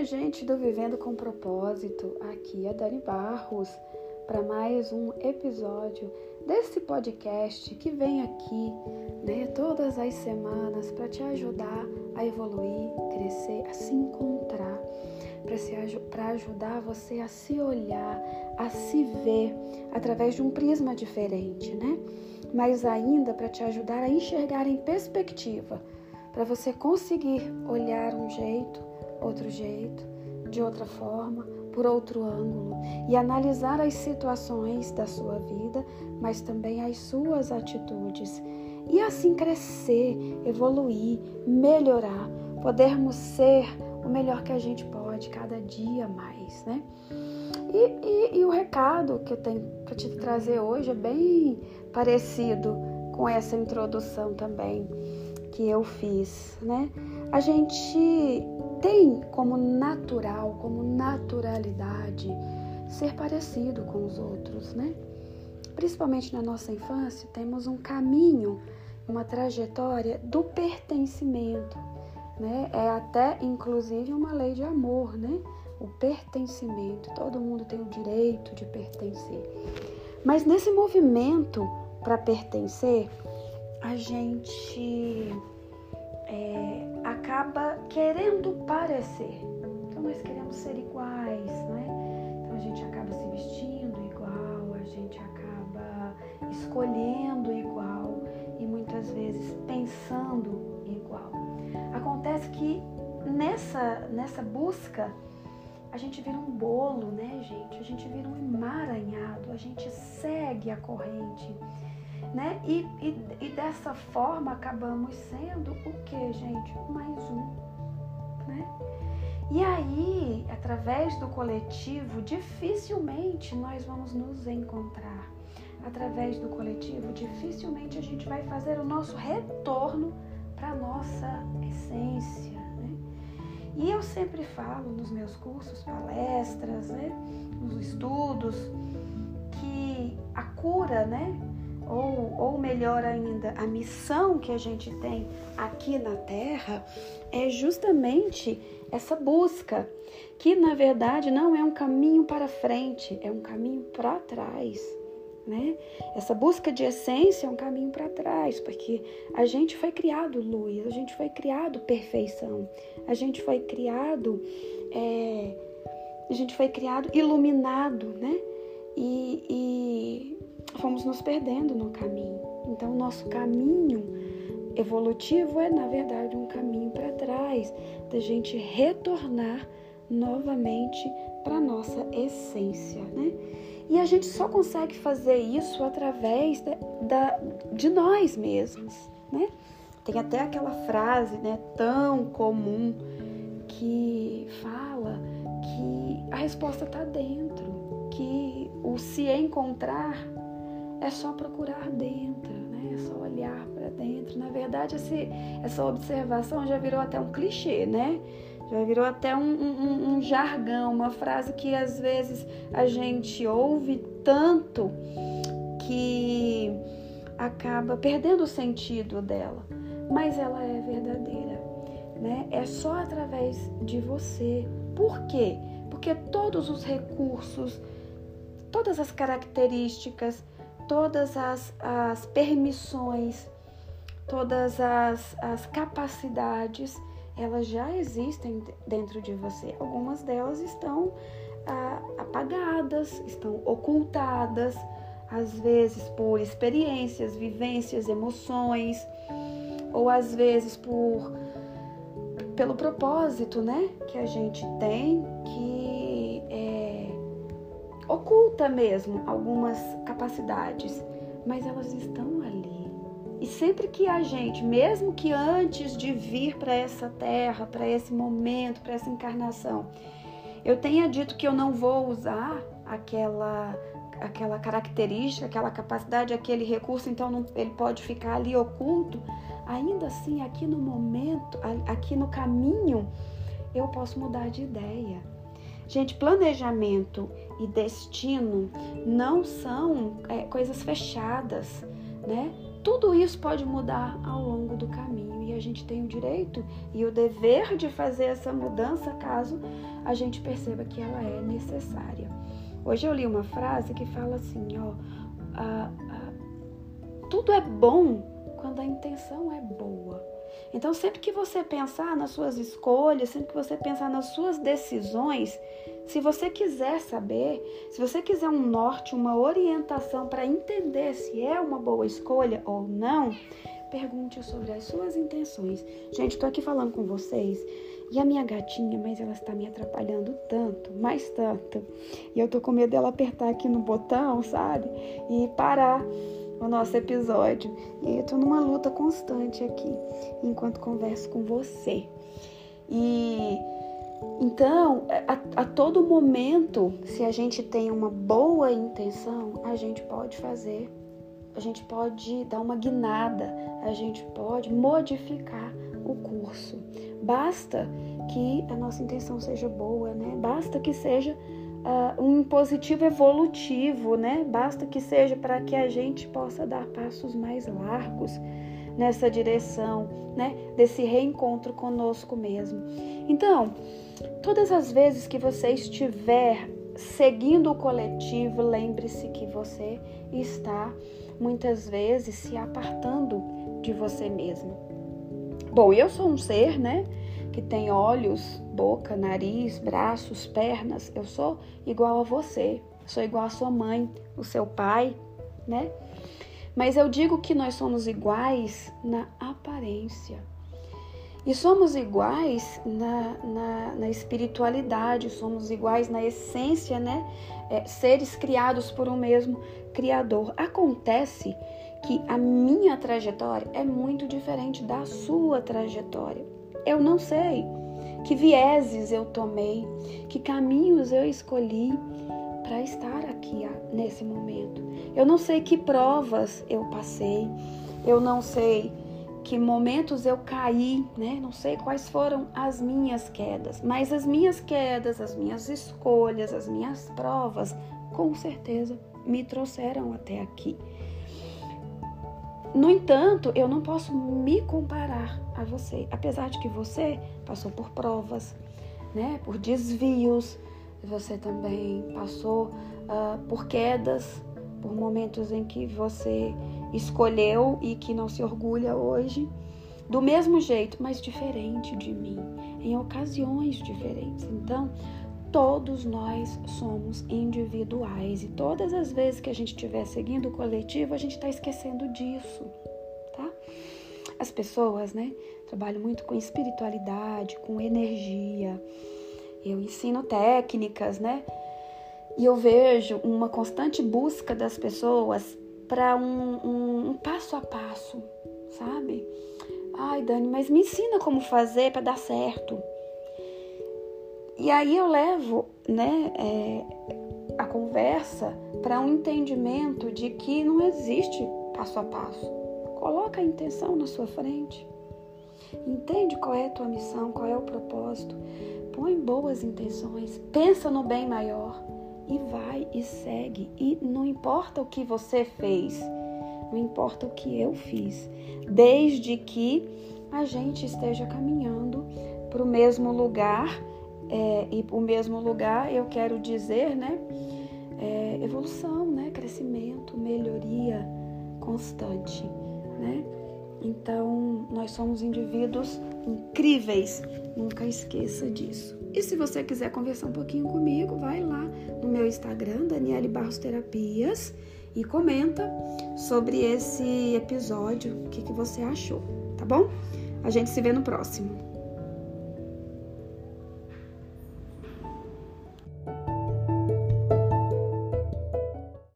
minha gente do Vivendo com Propósito, aqui é Dani Barros para mais um episódio desse podcast que vem aqui, né, todas as semanas para te ajudar a evoluir, crescer, a se encontrar, para ajudar você a se olhar, a se ver através de um prisma diferente, né? Mas ainda para te ajudar a enxergar em perspectiva, para você conseguir olhar um jeito outro jeito, de outra forma, por outro ângulo e analisar as situações da sua vida, mas também as suas atitudes. E assim crescer, evoluir, melhorar, podermos ser o melhor que a gente pode cada dia mais, né? E, e, e o recado que eu tenho para te trazer hoje é bem parecido com essa introdução também que eu fiz, né? A gente tem como natural, como naturalidade, ser parecido com os outros, né? Principalmente na nossa infância, temos um caminho, uma trajetória do pertencimento, né? É até inclusive uma lei de amor, né? O pertencimento, todo mundo tem o direito de pertencer. Mas nesse movimento para pertencer, a gente é, acaba querendo parecer. Então nós queremos ser iguais, né? Então a gente acaba se vestindo igual, a gente acaba escolhendo igual e muitas vezes pensando igual. Acontece que nessa nessa busca a gente vira um bolo, né, gente? A gente vira um emaranhado, a gente segue a corrente né? E, e, e dessa forma acabamos sendo o que, gente? Mais um, né? E aí, através do coletivo, dificilmente nós vamos nos encontrar. Através do coletivo, dificilmente a gente vai fazer o nosso retorno para a nossa essência. Né? E eu sempre falo nos meus cursos, palestras, né? nos estudos, que a cura, né? Ou, ou melhor ainda, a missão que a gente tem aqui na Terra é justamente essa busca, que na verdade não é um caminho para frente, é um caminho para trás. Né? Essa busca de essência é um caminho para trás, porque a gente foi criado luz, a gente foi criado perfeição, a gente foi criado, é, a gente foi criado iluminado, né? E, e fomos nos perdendo no caminho. Então, nosso caminho evolutivo é, na verdade, um caminho para trás, da gente retornar novamente para nossa essência, né? E a gente só consegue fazer isso através da, da, de nós mesmos, né? Tem até aquela frase, né, tão comum que fala que a resposta está dentro, que o se encontrar é só procurar dentro, né? É só olhar para dentro. Na verdade, esse, essa observação já virou até um clichê, né? Já virou até um, um, um jargão, uma frase que às vezes a gente ouve tanto que acaba perdendo o sentido dela. Mas ela é verdadeira, né? É só através de você. Por quê? Porque todos os recursos, todas as características, todas as, as permissões, todas as, as capacidades, elas já existem dentro de você. Algumas delas estão ah, apagadas, estão ocultadas, às vezes por experiências, vivências, emoções, ou às vezes por pelo propósito, né, que a gente tem, que mesmo algumas capacidades, mas elas estão ali. E sempre que a gente, mesmo que antes de vir para essa terra, para esse momento, para essa encarnação, eu tenha dito que eu não vou usar aquela aquela característica, aquela capacidade, aquele recurso, então não, ele pode ficar ali oculto. Ainda assim, aqui no momento, aqui no caminho, eu posso mudar de ideia. Gente, planejamento e destino não são é, coisas fechadas, né? tudo isso pode mudar ao longo do caminho e a gente tem o direito e o dever de fazer essa mudança caso a gente perceba que ela é necessária. Hoje eu li uma frase que fala assim, ó, tudo é bom quando a intenção é boa. Então, sempre que você pensar nas suas escolhas, sempre que você pensar nas suas decisões, se você quiser saber, se você quiser um norte, uma orientação para entender se é uma boa escolha ou não, pergunte sobre as suas intenções. Gente, estou aqui falando com vocês e a minha gatinha, mas ela está me atrapalhando tanto, mais tanto. E eu tô com medo dela apertar aqui no botão, sabe? E parar o nosso episódio. E eu tô numa luta constante aqui, enquanto converso com você. E então, a, a, todo momento, se a gente tem uma boa intenção, a gente pode fazer, a gente pode dar uma guinada, a gente pode modificar o curso. Basta que a nossa intenção seja boa, né? Basta que seja uh, um positivo evolutivo, né? Basta que seja para que a gente possa dar passos mais largos nessa direção, né? Desse reencontro conosco mesmo. Então, todas as vezes que você estiver seguindo o coletivo, lembre-se que você está muitas vezes se apartando de você mesmo. Bom, eu sou um ser, né? Que tem olhos, boca, nariz, braços, pernas. Eu sou igual a você, sou igual a sua mãe, o seu pai, né? Mas eu digo que nós somos iguais na aparência. E somos iguais na, na, na espiritualidade, somos iguais na essência, né? É, seres criados por um mesmo Criador. Acontece que a minha trajetória é muito diferente da sua trajetória. Eu não sei que vieses eu tomei, que caminhos eu escolhi para estar aqui nesse momento. Eu não sei que provas eu passei, eu não sei que momentos eu caí, né? Não sei quais foram as minhas quedas, mas as minhas quedas, as minhas escolhas, as minhas provas, com certeza me trouxeram até aqui. No entanto, eu não posso me comparar a você, apesar de que você passou por provas, né, por desvios, você também passou uh, por quedas, por momentos em que você escolheu e que não se orgulha hoje, do mesmo jeito, mas diferente de mim, em ocasiões diferentes. Então, todos nós somos individuais e todas as vezes que a gente estiver seguindo o coletivo, a gente está esquecendo disso? As pessoas, né, trabalham muito com espiritualidade, com energia. Eu ensino técnicas, né? E eu vejo uma constante busca das pessoas para um, um, um passo a passo, sabe? Ai, Dani, mas me ensina como fazer para dar certo. E aí eu levo né, é, a conversa para um entendimento de que não existe passo a passo. Coloca a intenção na sua frente. Entende qual é a tua missão, qual é o propósito. Põe boas intenções, pensa no bem maior e vai e segue. E não importa o que você fez, não importa o que eu fiz, desde que a gente esteja caminhando para o mesmo lugar é, e o mesmo lugar, eu quero dizer, né? É, evolução, né? Crescimento, melhoria constante, né? Então, nós somos indivíduos incríveis, nunca esqueça disso. E se você quiser conversar um pouquinho comigo, vai lá no meu Instagram, Daniele Barros Terapias, e comenta sobre esse episódio, o que, que você achou, tá bom? A gente se vê no próximo.